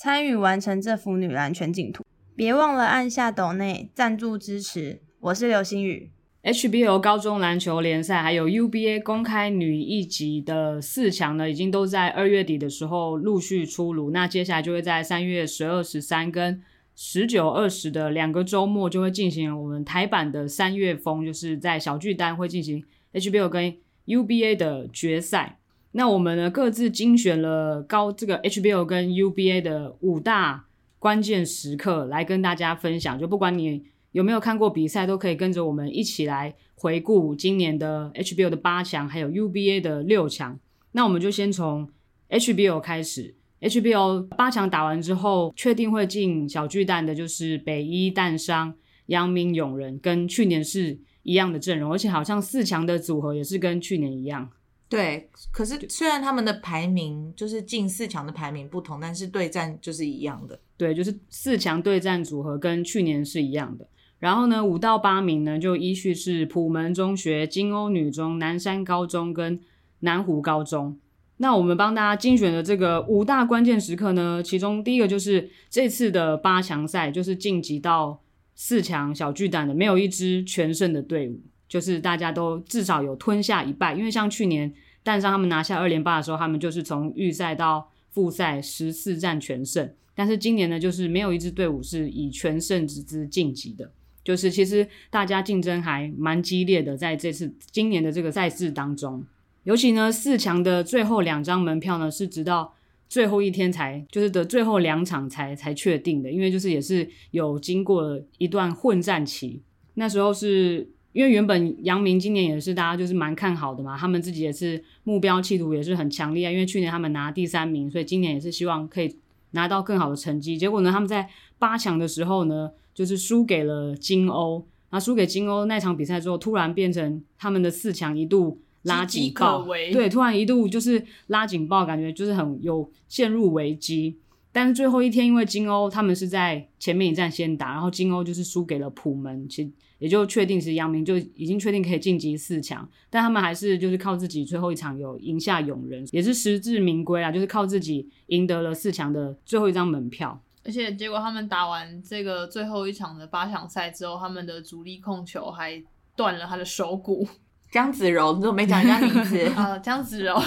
参与完成这幅女篮全景图，别忘了按下抖内赞助支持。我是刘星宇。HBL 高中篮球联赛还有 UBA 公开女一级的四强呢，已经都在二月底的时候陆续出炉。那接下来就会在三月十二、十三跟十九、二十的两个周末，就会进行我们台版的三月风，就是在小巨蛋会进行 HBL 跟 UBA 的决赛。那我们呢，各自精选了高这个 HBL 跟 UBA 的五大关键时刻来跟大家分享。就不管你有没有看过比赛，都可以跟着我们一起来回顾今年的 HBL 的八强，还有 UBA 的六强。那我们就先从 HBL 开始。HBL 八强打完之后，确定会进小巨蛋的就是北一、淡商、阳明、永仁，跟去年是一样的阵容，而且好像四强的组合也是跟去年一样。对，可是虽然他们的排名就是进四强的排名不同，但是对战就是一样的。对，就是四强对战组合跟去年是一样的。然后呢，五到八名呢就依序是普门中学、金欧女中、南山高中跟南湖高中。那我们帮大家精选的这个五大关键时刻呢，其中第一个就是这次的八强赛，就是晋级到四强小巨蛋的没有一支全胜的队伍。就是大家都至少有吞下一败，因为像去年淡商他们拿下二连霸的时候，他们就是从预赛到复赛十四战全胜。但是今年呢，就是没有一支队伍是以全胜之姿晋级的。就是其实大家竞争还蛮激烈的，在这次今年的这个赛事当中，尤其呢四强的最后两张门票呢，是直到最后一天才就是的最后两场才才确定的，因为就是也是有经过一段混战期，那时候是。因为原本阳明今年也是大家就是蛮看好的嘛，他们自己也是目标企图也是很强烈啊。因为去年他们拿第三名，所以今年也是希望可以拿到更好的成绩。结果呢，他们在八强的时候呢，就是输给了金甌。那输给金欧那场比赛之后，突然变成他们的四强一度拉警报，对，突然一度就是拉警报，感觉就是很有陷入危机。但是最后一天，因为金欧他们是在前面一站先打，然后金欧就是输给了普门，其实。也就确定是杨明就已经确定可以晋级四强，但他们还是就是靠自己最后一场有赢下勇人，也是实至名归啊，就是靠自己赢得了四强的最后一张门票。而且结果他们打完这个最后一场的八强赛之后，他们的主力控球还断了他的手骨。江子柔，你怎么没讲人家名字啊？江子柔，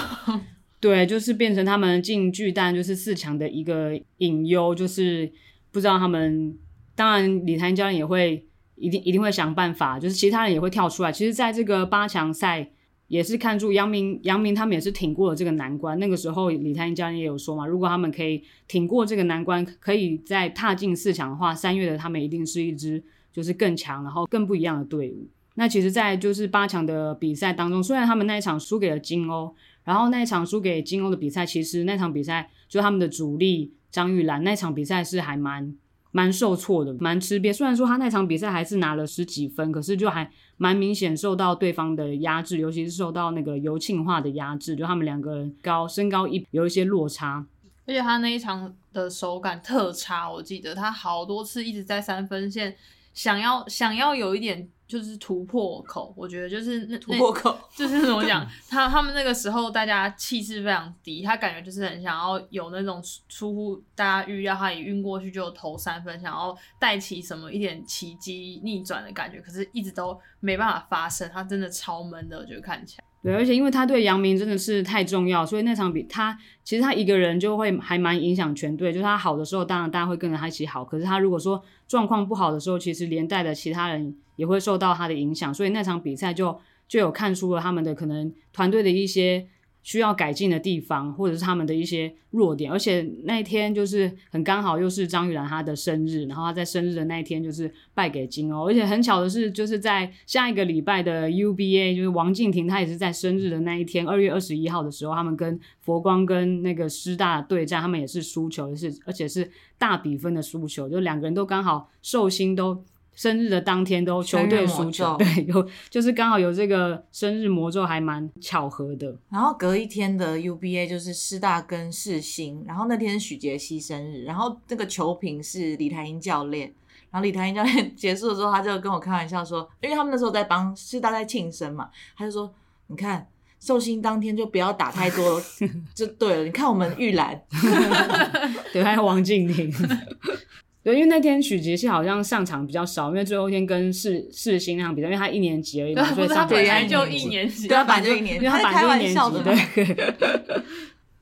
对，就是变成他们进巨蛋就是四强的一个隐忧，就是不知道他们，当然李台教练也会。一定一定会想办法，就是其他人也会跳出来。其实，在这个八强赛也是看住杨明，杨明他们也是挺过了这个难关。那个时候，李泰英教练也有说嘛，如果他们可以挺过这个难关，可以再踏进四强的话，三月的他们一定是一支就是更强，然后更不一样的队伍。那其实，在就是八强的比赛当中，虽然他们那一场输给了金欧，然后那一场输给金欧的比赛，其实那场比赛就他们的主力张玉兰那场比赛是还蛮。蛮受挫的，蛮吃瘪。虽然说他那场比赛还是拿了十几分，可是就还蛮明显受到对方的压制，尤其是受到那个游庆化的压制，就他们两个人高身高一有一些落差。而且他那一场的手感特差，我记得他好多次一直在三分线，想要想要有一点。就是突破口，我觉得就是那突破口，就是怎么讲，他他们那个时候大家气势非常低，他感觉就是很想要有那种出乎大家预料，他一晕过去就投三分，想要带起什么一点奇迹逆转的感觉，可是一直都没办法发生，他真的超闷的，我觉得看起来。对，而且因为他对杨明真的是太重要，所以那场比他其实他一个人就会还蛮影响全队。就是他好的时候，当然大家会跟着他一起好。可是他如果说状况不好的时候，其实连带的其他人也会受到他的影响。所以那场比赛就就有看出了他们的可能团队的一些需要改进的地方，或者是他们的一些弱点。而且那一天就是很刚好又是张玉兰她的生日，然后她在生日的那一天就是败给金欧。而且很巧的是，就是在下一个礼拜的 UBA，就是王静婷她也是在生日的那一天，二月二十一号的时候，他们跟佛光跟那个师大对战，他们也是输球，是而且是大比分的输球，就两个人都刚好寿星都。生日的当天都球队输球，对，有就是刚好有这个生日魔咒，还蛮巧合的。然后隔一天的 UBA 就是师大跟世新，然后那天是许杰希生日，然后这个球评是李台英教练，然后李台英教练结束的时候，他就跟我开玩笑说，因为他们那时候在帮师大在庆生嘛，他就说，你看寿星当天就不要打太多 就对了，你看我们玉兰，对，还有王静婷。对，因为那天许杰希好像上场比较少，因为最后一天跟世世新那场比赛，因为他一年级而已嘛，所以上场本来就一年级，对，他本来就一年级，他本来就一年级，对。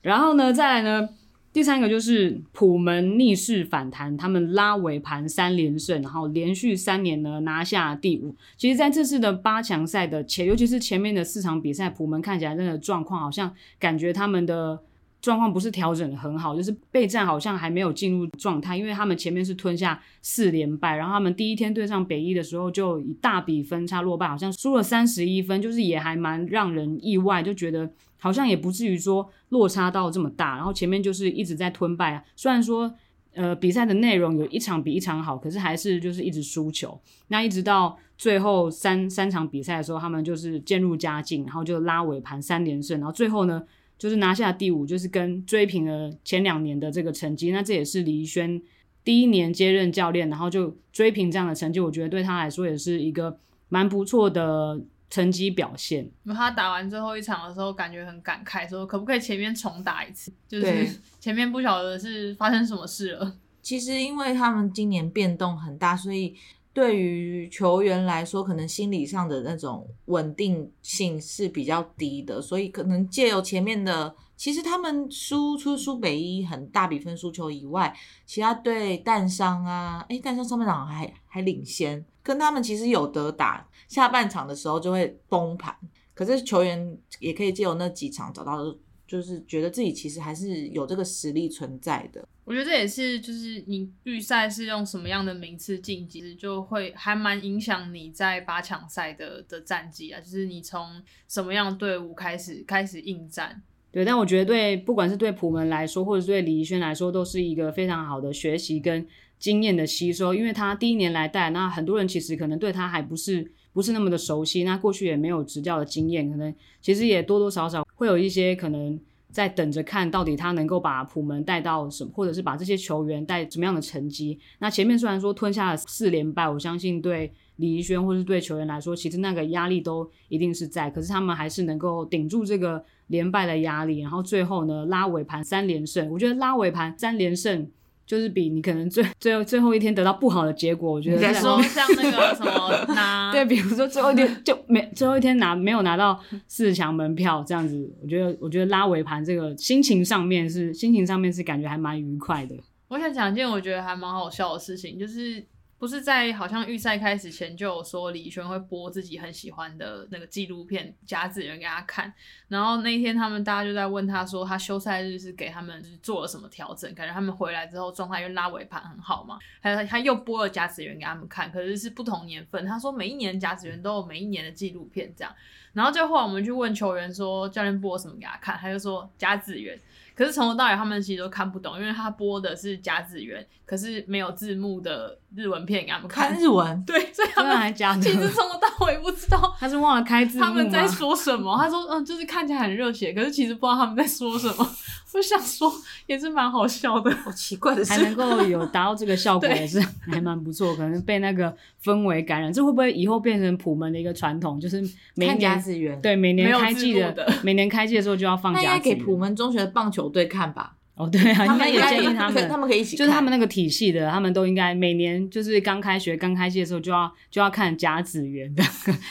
然后呢，再来呢，第三个就是普门逆势反弹，他们拉尾盘三连胜，然后连续三年呢拿下第五。其实在这次的八强赛的前，尤其是前面的四场比赛，普门看起来真的状况好像感觉他们的。状况不是调整的很好，就是备战好像还没有进入状态，因为他们前面是吞下四连败，然后他们第一天对上北一的时候就以大比分差落败，好像输了三十一分，就是也还蛮让人意外，就觉得好像也不至于说落差到这么大，然后前面就是一直在吞败啊，虽然说呃比赛的内容有一场比一场好，可是还是就是一直输球，那一直到最后三三场比赛的时候，他们就是渐入佳境，然后就拉尾盘三连胜，然后最后呢。就是拿下第五，就是跟追平了前两年的这个成绩。那这也是李怡轩第一年接任教练，然后就追平这样的成绩，我觉得对他来说也是一个蛮不错的成绩表现。他打完最后一场的时候，感觉很感慨，说可不可以前面重打一次？就是 前面不晓得是发生什么事了。其实因为他们今年变动很大，所以。对于球员来说，可能心理上的那种稳定性是比较低的，所以可能借由前面的，其实他们输出输北一很大比分输球以外，其他对淡商啊，诶淡商上半场还还领先，跟他们其实有得打，下半场的时候就会崩盘。可是球员也可以借由那几场找到，就是觉得自己其实还是有这个实力存在的。我觉得这也是，就是你预赛是用什么样的名次晋级，就会还蛮影响你在八强赛的的战绩啊。就是你从什么样的队伍开始开始应战。对，但我觉得对不管是对普门来说，或者是对李怡轩来说，都是一个非常好的学习跟经验的吸收。因为他第一年来带，那很多人其实可能对他还不是不是那么的熟悉，那过去也没有执教的经验，可能其实也多多少少会有一些可能。在等着看到底他能够把普门带到什么，或者是把这些球员带什么样的成绩。那前面虽然说吞下了四连败，我相信对李怡轩或是对球员来说，其实那个压力都一定是在。可是他们还是能够顶住这个连败的压力，然后最后呢，拉尾盘三连胜。我觉得拉尾盘三连胜。就是比你可能最最后最后一天得到不好的结果，我觉得说像那个什么 拿对，比如说最后一天就没最后一天拿没有拿到四强门票这样子，我觉得我觉得拉尾盘这个心情上面是心情上面是感觉还蛮愉快的。我想讲一件我觉得还蛮好笑的事情，就是。不是在好像预赛开始前就有说李宇轩会播自己很喜欢的那个纪录片《甲子园》给他看，然后那一天他们大家就在问他说他休赛日是给他们做了什么调整，感觉他们回来之后状态又拉尾盘很好嘛，还有他又播了《甲子园》给他们看，可是是不同年份，他说每一年《甲子园》都有每一年的纪录片这样，然后最后我们去问球员说教练播什么给他看，他就说《甲子园》。可是从头到尾他们其实都看不懂，因为他播的是甲子园，可是没有字幕的日文片给他们看。看日文，对，所以他们还假的。其实从头到尾不知道他是忘了开字幕，他们在说什么。他说嗯，就是看起来很热血，可是其实不知道他们在说什么。我想说也是蛮好笑的，好奇怪的事，还能够有达到这个效果也是还蛮不错。可能被那个氛围感染，这会不会以后变成普门的一个传统？就是每年甲子园，对，每年开季的，的每年开季的时候就要放甲子园。那应该给普门中学的棒球队看吧。哦，对啊，应该也建议他们，他们可以一起，就是他们那个体系的，他们都应该每年就是刚开学、刚开学的时候就要就要看甲子园的。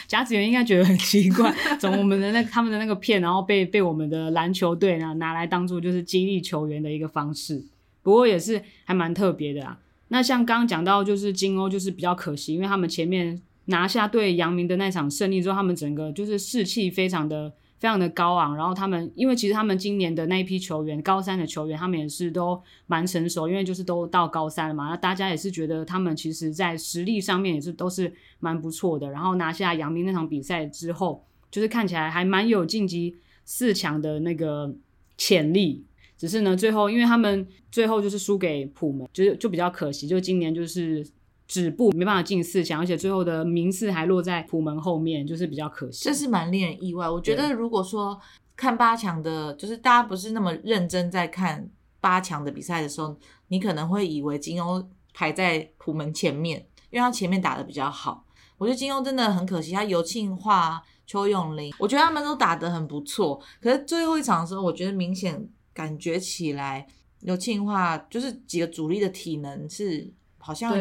甲子园应该觉得很奇怪，从我们的那他们的那个片，然后被被我们的篮球队呢拿来当做就是激励球员的一个方式。不过也是还蛮特别的啊。那像刚刚讲到就是金欧，就是比较可惜，因为他们前面拿下对阳明的那场胜利之后，他们整个就是士气非常的。非常的高昂。然后他们因为其实他们今年的那一批球员，高三的球员，他们也是都蛮成熟，因为就是都到高三了嘛，那大家也是觉得他们其实在实力上面也是都是蛮不错的。然后拿下杨明那场比赛之后，就是看起来还蛮有晋级四强的那个潜力。只是呢，最后因为他们最后就是输给普门，就是就比较可惜，就今年就是止步没办法进四强，而且最后的名次还落在普门后面，就是比较可惜。这是蛮令人意外。我觉得如果说看八强的，就是大家不是那么认真在看八强的比赛的时候，你可能会以为金庸排在普门前面，因为他前面打的比较好。我觉得金庸真的很可惜，他尤庆化、邱永林，我觉得他们都打得很不错，可是最后一场的时候，我觉得明显。感觉起来，尤庆化就是几个主力的体能是好像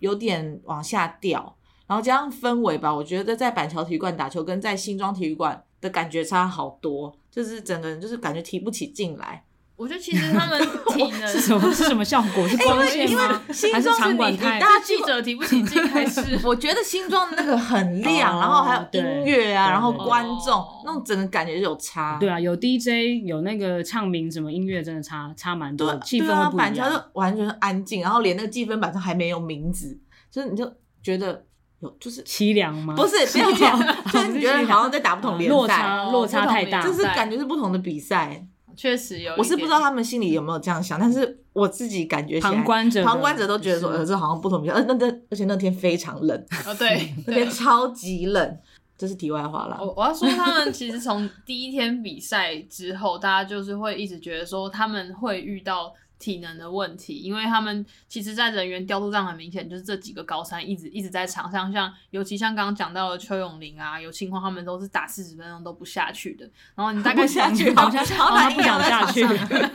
有点往下掉，然后加上氛围吧，我觉得在板桥体育馆打球跟在新庄体育馆的感觉差好多，就是整个人就是感觉提不起劲来。我觉得其实他们 体能是什么是什么效果？是 光线吗？还是场馆太？大记者提不起劲还是？我觉得新装的那个很亮，然后还有音乐啊，然后观众那种整个感觉就有差。对啊，有 DJ 有那个唱名什么音乐，真的差差蛮多，气氛会不一样。板桥就完全安静，然后连那个计分板上还没有名字，就是你就觉得有就是凄凉吗？不是，不要讲，就是你觉得好像在打不同联赛，落差落差太大，就是感觉是不同的比赛。确实有，我是不知道他们心里有没有这样想，但是我自己感觉旁观者旁观者都觉得说，呃，这好像不同比较，呃，那那而且那天非常冷，哦，对，那天超级冷，这是题外话了。我我要说，他们其实从第一天比赛之后，大家就是会一直觉得说他们会遇到。体能的问题，因为他们其实，在人员调度上很明显，就是这几个高三一直一直在场上，像尤其像刚刚讲到的邱永林啊，有情况他们都是打四十分钟都不下去的。然后你大概下去，好像好像不想下去，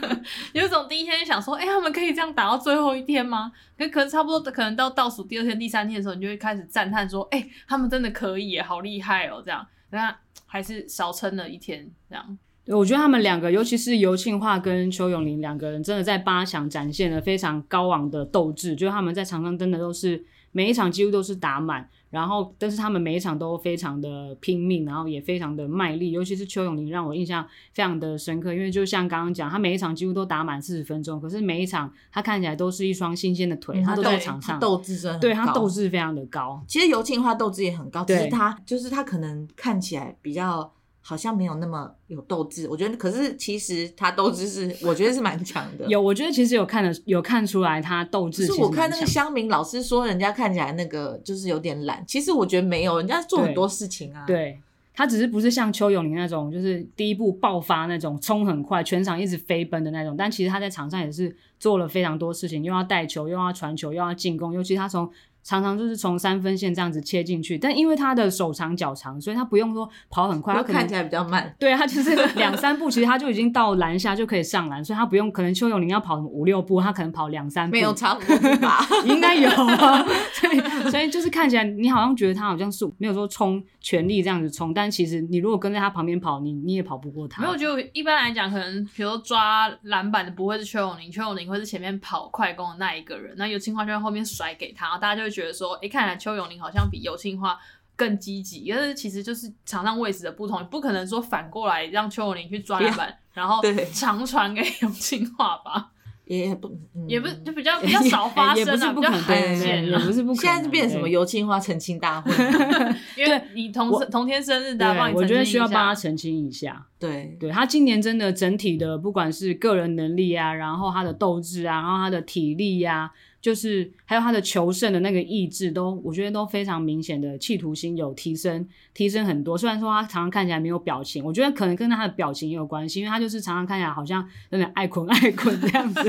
有种第一天就想说，哎、欸，他们可以这样打到最后一天吗？可可能差不多，可能到倒数第二天、第三天的时候，你就会开始赞叹说，哎、欸，他们真的可以耶，好厉害哦，这样，那还是少撑了一天这样。我觉得他们两个，尤其是尤庆化跟邱永林两个人，真的在八强展现了非常高昂的斗志。就是他们在场上真的都是每一场几乎都是打满，然后但是他们每一场都非常的拼命，然后也非常的卖力。尤其是邱永林让我印象非常的深刻，因为就像刚刚讲，他每一场几乎都打满四十分钟，可是每一场他看起来都是一双新鲜的腿，嗯、他都在场上，斗志真的对他斗志非常的高。其实尤庆化斗志也很高，只是他就是他可能看起来比较。好像没有那么有斗志，我觉得，可是其实他斗志是，我觉得是蛮强的。有，我觉得其实有看的，有看出来他斗志。是我看那个乡民老师说，人家看起来那个就是有点懒，其实我觉得没有，人家做很多事情啊。对，对他只是不是像邱永林那种，就是第一步爆发那种，冲很快，全场一直飞奔的那种。但其实他在场上也是做了非常多事情，又要带球，又要传球，又要进攻，尤其他从。常常就是从三分线这样子切进去，但因为他的手长脚长，所以他不用说跑很快，他看起来比较慢。对，他就是两三步，其实他就已经到篮下就可以上篮，所以他不用。可能邱永林要跑五六步，他可能跑两三步。没有差不多吧？应该有啊。所以，所以就是看起来你好像觉得他好像是没有说冲全力这样子冲，但其实你如果跟在他旁边跑，你你也跑不过他。没有，就一般来讲，可能比如说抓篮板的不会是邱永林，邱永林会是前面跑快攻的那一个人，那游庆化就在后面甩给他，大家就会觉得说，哎，看来。邱永林好像比尤庆化更积极，因为其实就是场上位置的不同，你不可能说反过来让邱永林去抓篮板，然后长传给尤庆化吧？也不，嗯、也不就比较比较少发生啊，比较罕见，也不是不可能。现在就变成什么油青花澄清大会？因为你同同天生日，大家。我觉得需要帮他澄清一下。对，对他今年真的整体的，不管是个人能力啊，然后他的斗志啊，然后他的体力呀、啊。就是还有他的求胜的那个意志，都我觉得都非常明显的企图心有提升，提升很多。虽然说他常常看起来没有表情，我觉得可能跟他的表情也有关系，因为他就是常常看起来好像有点爱困 爱困这样子，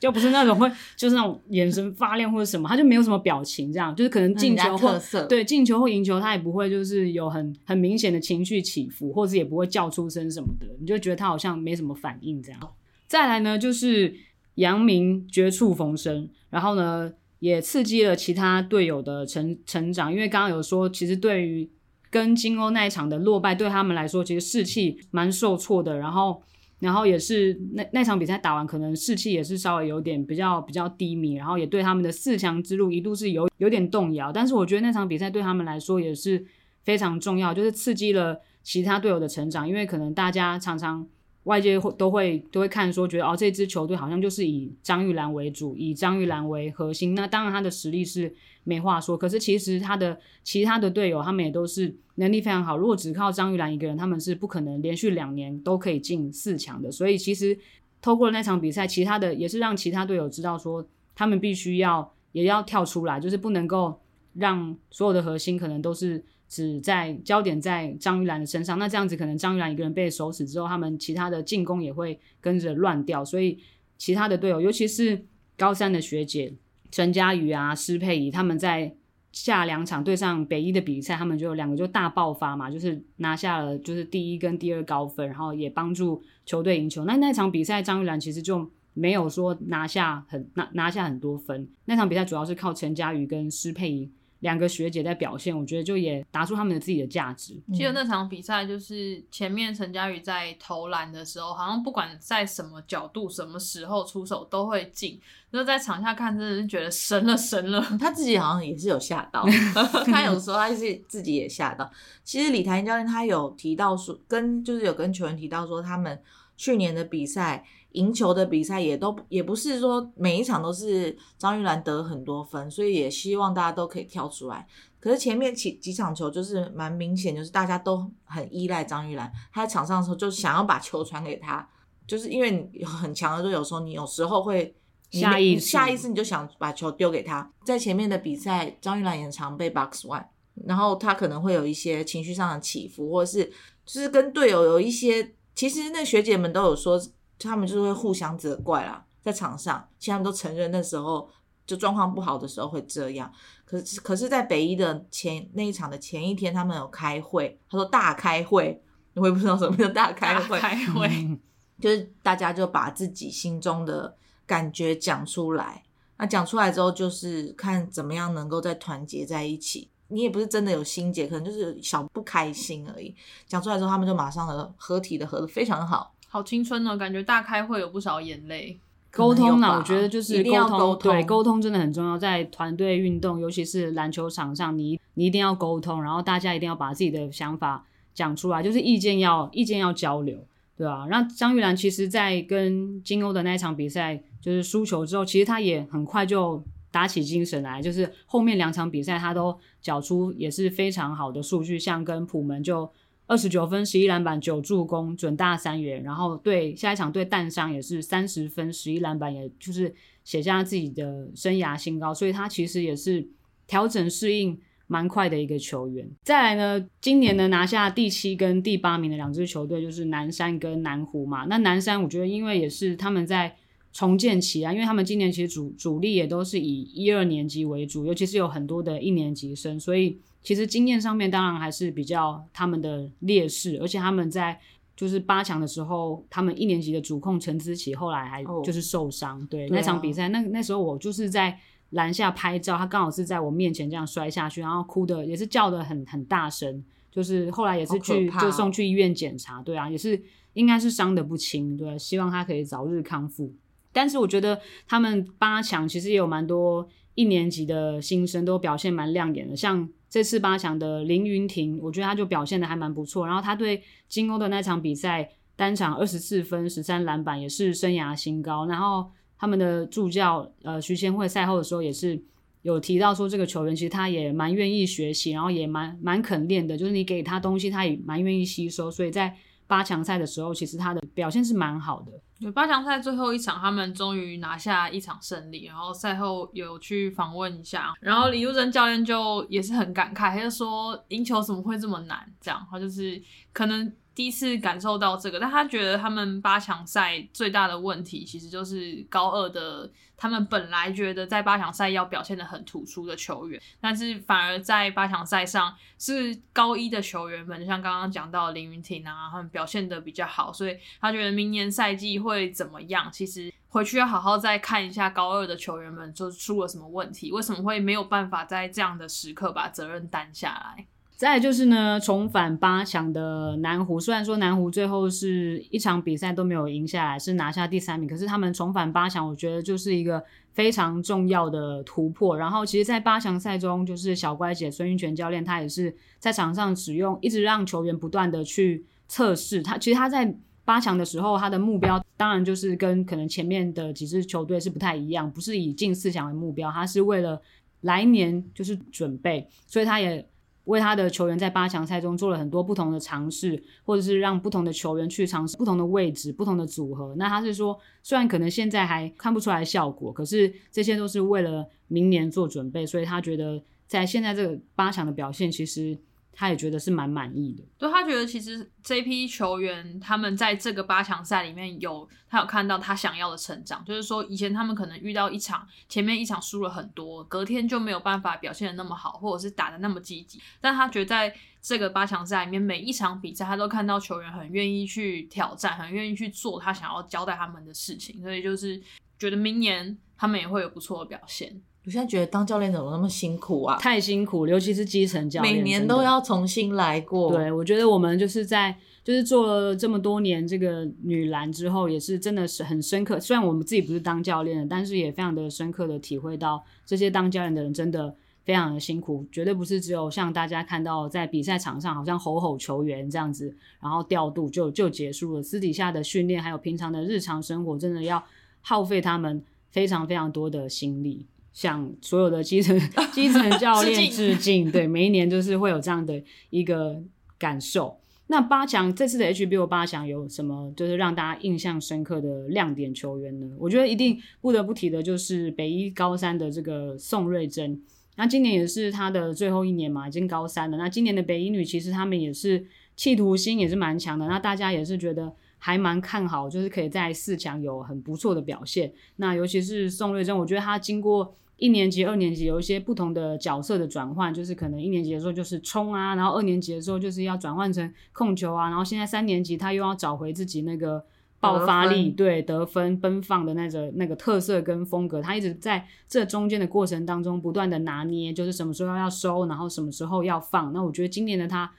就不是那种会就是那种眼神发亮或者什么，他就没有什么表情这样，就是可能进球或对进球或赢球，他也不会就是有很很明显的情绪起伏，或者也不会叫出声什么的，你就觉得他好像没什么反应这样。再来呢，就是。阳明绝处逢生，然后呢，也刺激了其他队友的成成长。因为刚刚有说，其实对于跟金欧那一场的落败，对他们来说，其实士气蛮受挫的。然后。然后也是那那场比赛打完，可能士气也是稍微有点比较比较低迷，然后也对他们的四强之路一度是有有点动摇。但是我觉得那场比赛对他们来说也是非常重要，就是刺激了其他队友的成长，因为可能大家常常外界会都会都会看说，觉得哦，这支球队好像就是以张玉兰为主，以张玉兰为核心。那当然他的实力是没话说，可是其实他的其他的队友他们也都是能力非常好。如果只靠张玉兰一个人，他们是不可能连续两年都可以进四强的。所以其实透过那场比赛，其他的也是让其他队友知道说，他们必须要也要跳出来，就是不能够让所有的核心可能都是。只在焦点在张玉兰的身上，那这样子可能张玉兰一个人被守死之后，他们其他的进攻也会跟着乱掉，所以其他的队友，尤其是高三的学姐陈佳瑜啊、施佩仪，他们在下两场对上北一的比赛，他们就两个就大爆发嘛，就是拿下了就是第一跟第二高分，然后也帮助球队赢球。那那场比赛张玉兰其实就没有说拿下很拿拿下很多分，那场比赛主要是靠陈佳瑜跟施佩仪。两个学姐在表现，我觉得就也打出他们的自己的价值。记得那场比赛，就是前面陈佳宇在投篮的时候，好像不管在什么角度、什么时候出手都会进。那在场下看，真的是觉得神了神了。他自己好像也是有吓到，他有时候他是自己也吓到。其实李台教练他有提到说，跟就是有跟球员提到说，他们去年的比赛。赢球的比赛也都也不是说每一场都是张玉兰得很多分，所以也希望大家都可以跳出来。可是前面几几场球就是蛮明显，就是大家都很依赖张玉兰，她在场上的时候就想要把球传给她，就是因为你很强的，就有时候你有时候会下意识下意识你就想把球丢给她。在前面的比赛，张玉兰也常被 box one，然后他可能会有一些情绪上的起伏，或者是就是跟队友有一些，其实那学姐们都有说。他们就是会互相责怪啦，在场上，其实他们都承认那时候就状况不好的时候会这样。可是，可是在北一的前那一场的前一天，他们有开会，他说大开会，我也不知道什么叫大开会，大开会 就是大家就把自己心中的感觉讲出来。那讲出来之后，就是看怎么样能够再团结在一起。你也不是真的有心结，可能就是小不开心而已。讲出来之后，他们就马上的合体的合的非常好。好青春哦，感觉大开会有不少眼泪。沟通呢，我觉得就是沟通，沟通对，沟通真的很重要。在团队运动，尤其是篮球场上，你你一定要沟通，然后大家一定要把自己的想法讲出来，就是意见要意见要交流，对吧？那张玉兰其实，在跟金欧的那一场比赛，就是输球之后，其实她也很快就打起精神来，就是后面两场比赛他都缴出也是非常好的数据，像跟普门就。二十九分、十一篮板、九助攻，准大三元。然后对下一场对淡商也是三十分、十一篮板，也就是写下自己的生涯新高。所以他其实也是调整适应蛮快的一个球员。再来呢，今年呢拿下第七跟第八名的两支球队就是南山跟南湖嘛。那南山我觉得因为也是他们在重建期啊，因为他们今年其实主主力也都是以一二年级为主，尤其是有很多的一年级生，所以。其实经验上面当然还是比较他们的劣势，而且他们在就是八强的时候，他们一年级的主控陈思琪后来还就是受伤，哦、对，那场比赛，那那时候我就是在篮下拍照，他刚好是在我面前这样摔下去，然后哭的也是叫的很很大声，就是后来也是去就送去医院检查，对啊，也是应该是伤的不轻，对、啊，希望他可以早日康复。但是我觉得他们八强其实也有蛮多一年级的新生都表现蛮亮眼的，像。这次八强的林云婷，我觉得他就表现的还蛮不错。然后他对金欧的那场比赛，单场二十四分、十三篮板，也是生涯新高。然后他们的助教呃徐千惠赛后的时候也是有提到说，这个球员其实他也蛮愿意学习，然后也蛮蛮肯练的，就是你给他东西，他也蛮愿意吸收。所以在八强赛的时候，其实他的表现是蛮好的。对，八强赛最后一场，他们终于拿下一场胜利。然后赛后有去访问一下，然后李如珍教练就也是很感慨，他就说赢球怎么会这么难？这样，他就是可能。第一次感受到这个，但他觉得他们八强赛最大的问题，其实就是高二的他们本来觉得在八强赛要表现的很突出的球员，但是反而在八强赛上是高一的球员们，就像刚刚讲到林云婷啊，他们表现的比较好，所以他觉得明年赛季会怎么样？其实回去要好好再看一下高二的球员们，就出了什么问题，为什么会没有办法在这样的时刻把责任担下来？再就是呢，重返八强的南湖，虽然说南湖最后是一场比赛都没有赢下来，是拿下第三名，可是他们重返八强，我觉得就是一个非常重要的突破。然后，其实，在八强赛中，就是小乖姐孙运筌教练，他也是在场上使用，一直让球员不断的去测试。他其实他在八强的时候，他的目标当然就是跟可能前面的几支球队是不太一样，不是以进四强为目标，他是为了来年就是准备，所以他也。为他的球员在八强赛中做了很多不同的尝试，或者是让不同的球员去尝试不同的位置、不同的组合。那他是说，虽然可能现在还看不出来效果，可是这些都是为了明年做准备。所以他觉得在现在这个八强的表现，其实。他也觉得是蛮满意的，对，他觉得其实这批球员他们在这个八强赛里面有他有看到他想要的成长，就是说以前他们可能遇到一场前面一场输了很多，隔天就没有办法表现的那么好，或者是打的那么积极，但他觉得在这个八强赛里面每一场比赛他都看到球员很愿意去挑战，很愿意去做他想要交代他们的事情，所以就是觉得明年他们也会有不错的表现。我现在觉得当教练怎么那么辛苦啊？太辛苦，尤其是基层教练，每年都要重新来过。对，我觉得我们就是在就是做了这么多年这个女篮之后，也是真的是很深刻。虽然我们自己不是当教练的，但是也非常的深刻的体会到这些当教练的人真的非常的辛苦，绝对不是只有像大家看到在比赛场上好像吼吼球员这样子，然后调度就就结束了。私底下的训练还有平常的日常生活，真的要耗费他们非常非常多的心力。向所有的基层基层教练致敬，对，每一年就是会有这样的一个感受。那八强这次的 HBO 八强有什么就是让大家印象深刻的亮点球员呢？我觉得一定不得不提的就是北一高三的这个宋瑞珍。那今年也是他的最后一年嘛，已经高三了。那今年的北一女其实他们也是企图心也是蛮强的，那大家也是觉得。还蛮看好，就是可以在四强有很不错的表现。那尤其是宋瑞珍，我觉得她经过一年级、二年级有一些不同的角色的转换，就是可能一年级的时候就是冲啊，然后二年级的时候就是要转换成控球啊，然后现在三年级他又要找回自己那个爆发力，得对得分奔放的那个那个特色跟风格。他一直在这中间的过程当中不断的拿捏，就是什么时候要收，然后什么时候要放。那我觉得今年的他。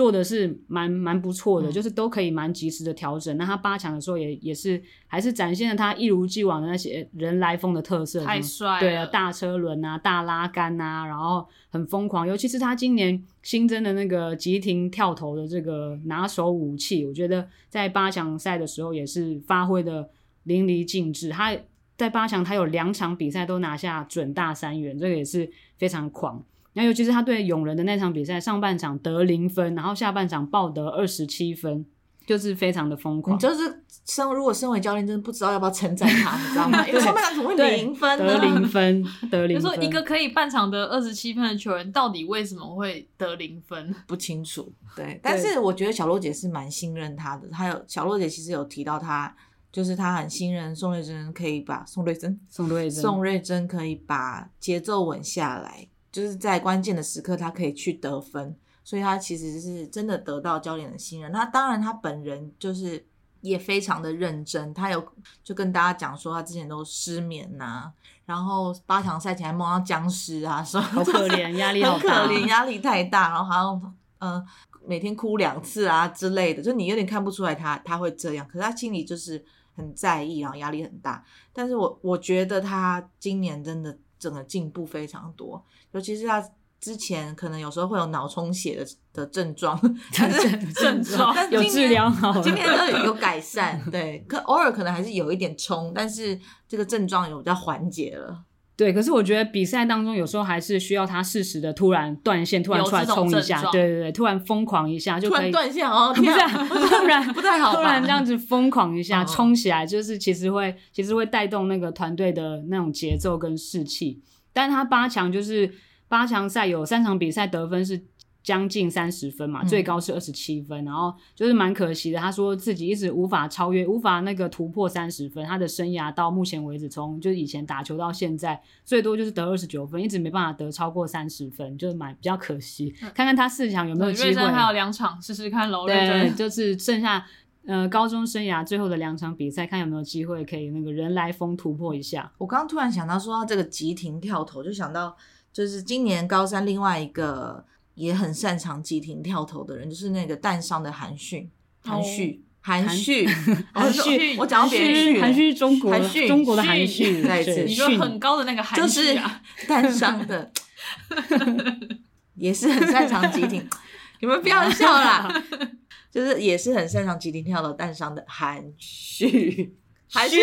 做的是蛮蛮不错的，嗯，就是都可以蛮及时的调整。那他八强的时候也也是还是展现了他一如既往的那些人来疯的特色，太帅了。对啊，大车轮啊，大拉杆啊，然后很疯狂。尤其是他今年新增的那个急停跳投的这个拿手武器，我觉得在八强赛的时候也是发挥的淋漓尽致。他在八强他有两场比赛都拿下准大三元，这个也是非常狂。然后，尤其是他对勇人的那场比赛，上半场得零分，然后下半场爆得二十七分，就是非常的疯狂。你就是身如果身为教练，真的不知道要不要称赞他，你知道吗？因为上半场怎么会零分呢？得零分，得零 分。就说一个可以半场得二十七分的球员，到底为什么会得零分？不清楚。对，但是我觉得小洛姐是蛮信任他的。他有小洛姐其实有提到他，就是他很信任宋瑞珍，可以把宋瑞珍、宋瑞珍、宋瑞珍可以把节奏稳下来。就是在关键的时刻，他可以去得分，所以他其实是真的得到教练的信任。那当然，他本人就是也非常的认真。他有就跟大家讲说，他之前都失眠呐、啊，然后八强赛前还梦到僵尸啊，说好可怜，压力好大，可怜，压力太大，然后好像呃每天哭两次啊之类的，就你有点看不出来他他会这样，可是他心里就是很在意，然后压力很大。但是我我觉得他今年真的。整个进步非常多，尤其是他之前可能有时候会有脑充血的的症状，但是症状有治疗好，今天都有改善，对，可偶尔可能还是有一点冲，但是这个症状有比较缓解了。对，可是我觉得比赛当中有时候还是需要他适时的突然断线，突然出来冲一下，对对对，突然疯狂一下就可以断线哦，不是突然不太好，突然这样子疯狂一下冲起来，就是其实会其实会带动那个团队的那种节奏跟士气。但他八强就是八强赛有三场比赛得分是。将近三十分嘛，最高是二十七分，嗯，然后就是蛮可惜的。他说自己一直无法超越，无法那个突破三十分。他的生涯到目前为止，从就是以前打球到现在，最多就是得二十九分，一直没办法得超过三十分，就是蛮比较可惜。嗯、看看他四强有没有机会。还有两场试试看喽。对，就是剩下呃高中生涯最后的两场比赛，看有没有机会可以那个人来疯突破一下。我刚刚突然想到说到这个急停跳投，就想到就是今年高三另外一个。也很擅长急停跳投的人，就是那个蛋伤的韩讯，韩旭，含 蓄，含蓄，我讲到别人含蓄中国，含蓄中国的含蓄，再一次，你说很高的那个含蓄啊，就是单商 的，也是很擅长急停，你们不要笑啦，就是也是很擅长急停跳的单商的含蓄，含蓄，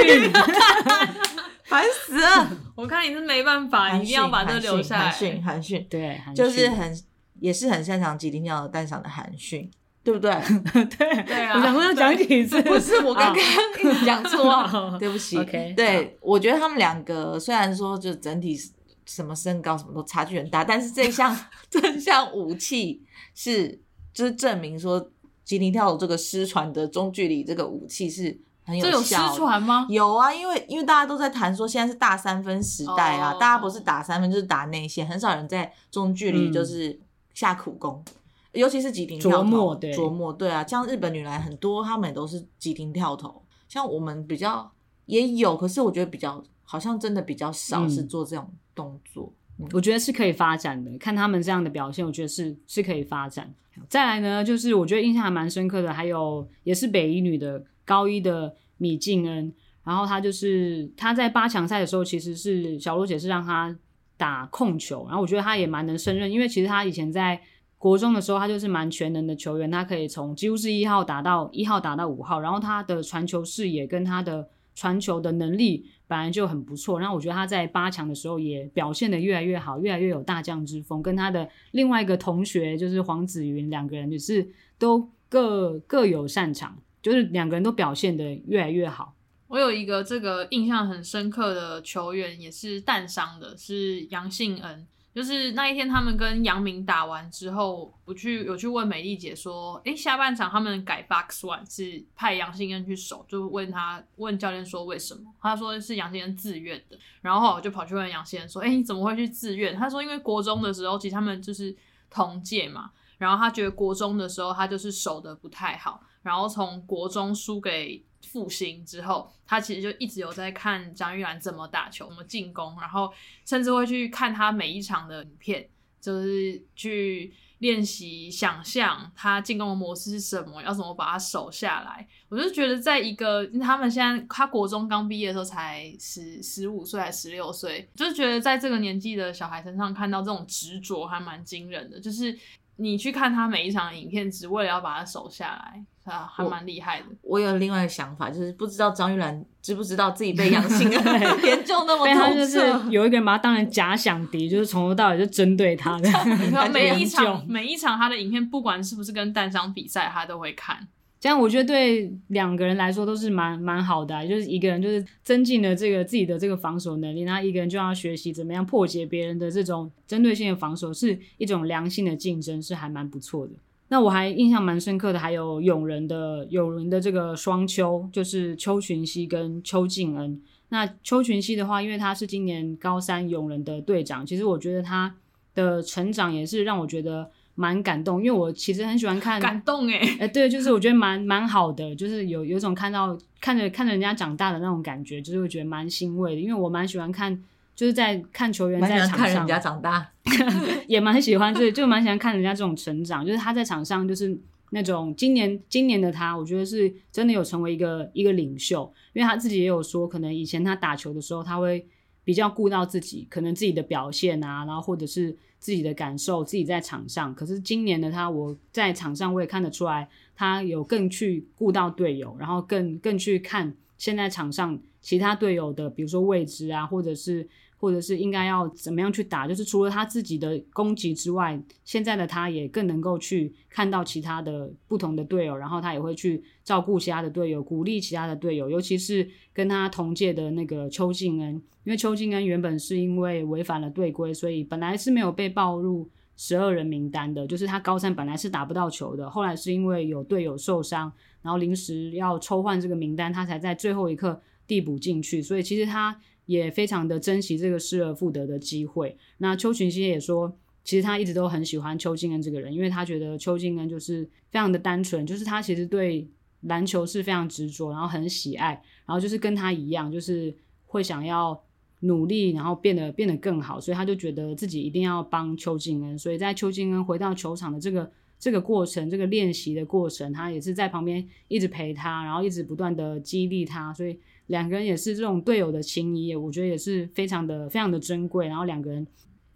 烦死了！我看你是没办法，你一定要把这留下来，含蓄，含蓄，对，就是很也是很擅长急停跳的单商的含蓄。对不对？对对啊！我想说要讲几次？不是我刚刚一直讲错，对不起。Okay, 对，我觉得他们两个虽然说就整体什么身高什么都差距很大，但是这项 这项武器是就是证明说吉林跳这个失传的中距离这个武器是很有效。这有失传吗？有啊，因为因为大家都在谈说现在是大三分时代啊，oh. 大家不是打三分就是打内线，很少人在中距离就是下苦功。嗯尤其是急停跳投，琢磨对，琢磨对啊，像日本女篮很多，她们也都是急停跳投。像我们比较也有，可是我觉得比较好像真的比较少是做这种动作。我觉得是可以发展的，看他们这样的表现，我觉得是是可以发展。再来呢，就是我觉得印象还蛮深刻的，还有也是北一女的高一的米静恩，然后她就是她在八强赛的时候，其实是小罗姐是让她打控球，然后我觉得他也蛮能胜任，因为其实他以前在。国中的时候，他就是蛮全能的球员，他可以从几乎是一号打到一号打到五号，然后他的传球视野跟他的传球的能力本来就很不错。然后我觉得他在八强的时候也表现的越来越好，越来越有大将之风。跟他的另外一个同学就是黄子云两个人也是都各各有擅长，就是两个人都表现的越来越好。我有一个这个印象很深刻的球员，也是淡伤的，是杨信恩。就是那一天，他们跟杨明打完之后，我去有去问美丽姐说：“诶，下半场他们改 box one 是派杨信恩去守，就问他问教练说为什么？他说是杨信恩自愿的。然后我就跑去问杨信恩说：诶，你怎么会去自愿？他说因为国中的时候，其实他们就是同届嘛。然后他觉得国中的时候他就是守得不太好，然后从国中输给。”复兴之后，他其实就一直有在看张玉兰怎么打球，怎么进攻，然后甚至会去看他每一场的影片，就是去练习想象他进攻的模式是什么，要怎么把他守下来。我就觉得，在一个他们现在他国中刚毕业的时候才十十五岁还十六岁，就是觉得在这个年纪的小孩身上看到这种执着还蛮惊人的，就是。你去看他每一场影片，只为了要把它守下来，啊，还蛮厉害的。我有另外一个想法，就是不知道张玉兰知不知道自己被杨信恩研究那么多，他就是有一个人把他当成假想敌，就是从头到尾就针对他的。每一场每一场他的影片，不管是不是跟蛋商比赛，他都会看。这样我觉得对两个人来说都是蛮蛮好的，就是一个人就是增进了这个自己的这个防守能力，那一个人就要学习怎么样破解别人的这种针对性的防守，是一种良性的竞争，是还蛮不错的。那我还印象蛮深刻的，还有勇人的勇人的这个双秋，就是邱群熙跟邱静恩。那邱群熙的话，因为他是今年高三勇人的队长，其实我觉得他的成长也是让我觉得。蛮感动，因为我其实很喜欢看感动哎，哎、欸，对，就是我觉得蛮蛮好的，就是有有种看到看着看着人家长大的那种感觉，就是会觉得蛮欣慰的。因为我蛮喜欢看，就是在看球员在场上，看人家长大，也蛮喜欢，就是就蛮喜欢看人家这种成长，就是他在场上就是那种今年今年的他，我觉得是真的有成为一个一个领袖，因为他自己也有说，可能以前他打球的时候，他会比较顾到自己，可能自己的表现啊，然后或者是。自己的感受，自己在场上。可是今年的他，我在场上我也看得出来，他有更去顾到队友，然后更更去看现在场上其他队友的，比如说位置啊，或者是或者是应该要怎么样去打。就是除了他自己的攻击之外，现在的他也更能够去看到其他的不同的队友，然后他也会去照顾其他的队友，鼓励其他的队友，尤其是跟他同届的那个邱静恩。因为邱静恩原本是因为违反了队规，所以本来是没有被报入十二人名单的。就是他高三本来是打不到球的，后来是因为有队友受伤，然后临时要抽换这个名单，他才在最后一刻递补进去。所以其实他也非常的珍惜这个失而复得的机会。那邱群熙也说，其实他一直都很喜欢邱静恩这个人，因为他觉得邱静恩就是非常的单纯，就是他其实对篮球是非常执着，然后很喜爱，然后就是跟他一样，就是会想要。努力，然后变得变得更好，所以他就觉得自己一定要帮邱静恩。所以在邱静恩回到球场的这个这个过程，这个练习的过程，他也是在旁边一直陪他，然后一直不断的激励他，所以两个人也是这种队友的情谊，我觉得也是非常的非常的珍贵。然后两个人，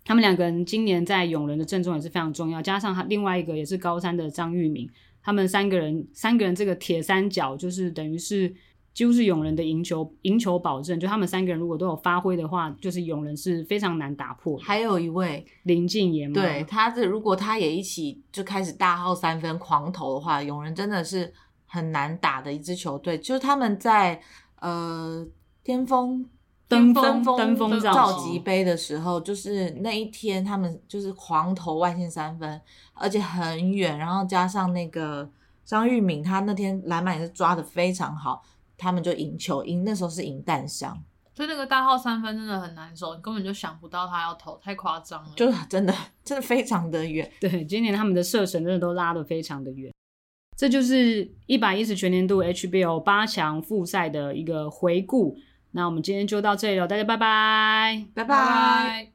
他们两个人今年在永仁的阵中也是非常重要，加上他另外一个也是高三的张玉明，他们三个人三个人这个铁三角就是等于是。几乎是永仁的赢球赢球保证，就他们三个人如果都有发挥的话，就是永仁是非常难打破。还有一位林敬言，对，他是如果他也一起就开始大号三分狂投的话，永仁真的是很难打的一支球队。就是他们在呃巅峰登峰登峰造极杯的时候，就是那一天他们就是狂投外线三分，而且很远，然后加上那个张玉敏，他那天篮板也是抓的非常好。他们就赢球，赢那时候是赢淡香，所以那个大号三分真的很难守，你根本就想不到他要投，太夸张了，就是真的真的非常的远。对，今年他们的射程真的都拉得非常的远。这就是一百一十全年度 HBO 八强复赛的一个回顾。那我们今天就到这里了，大家拜拜，拜拜。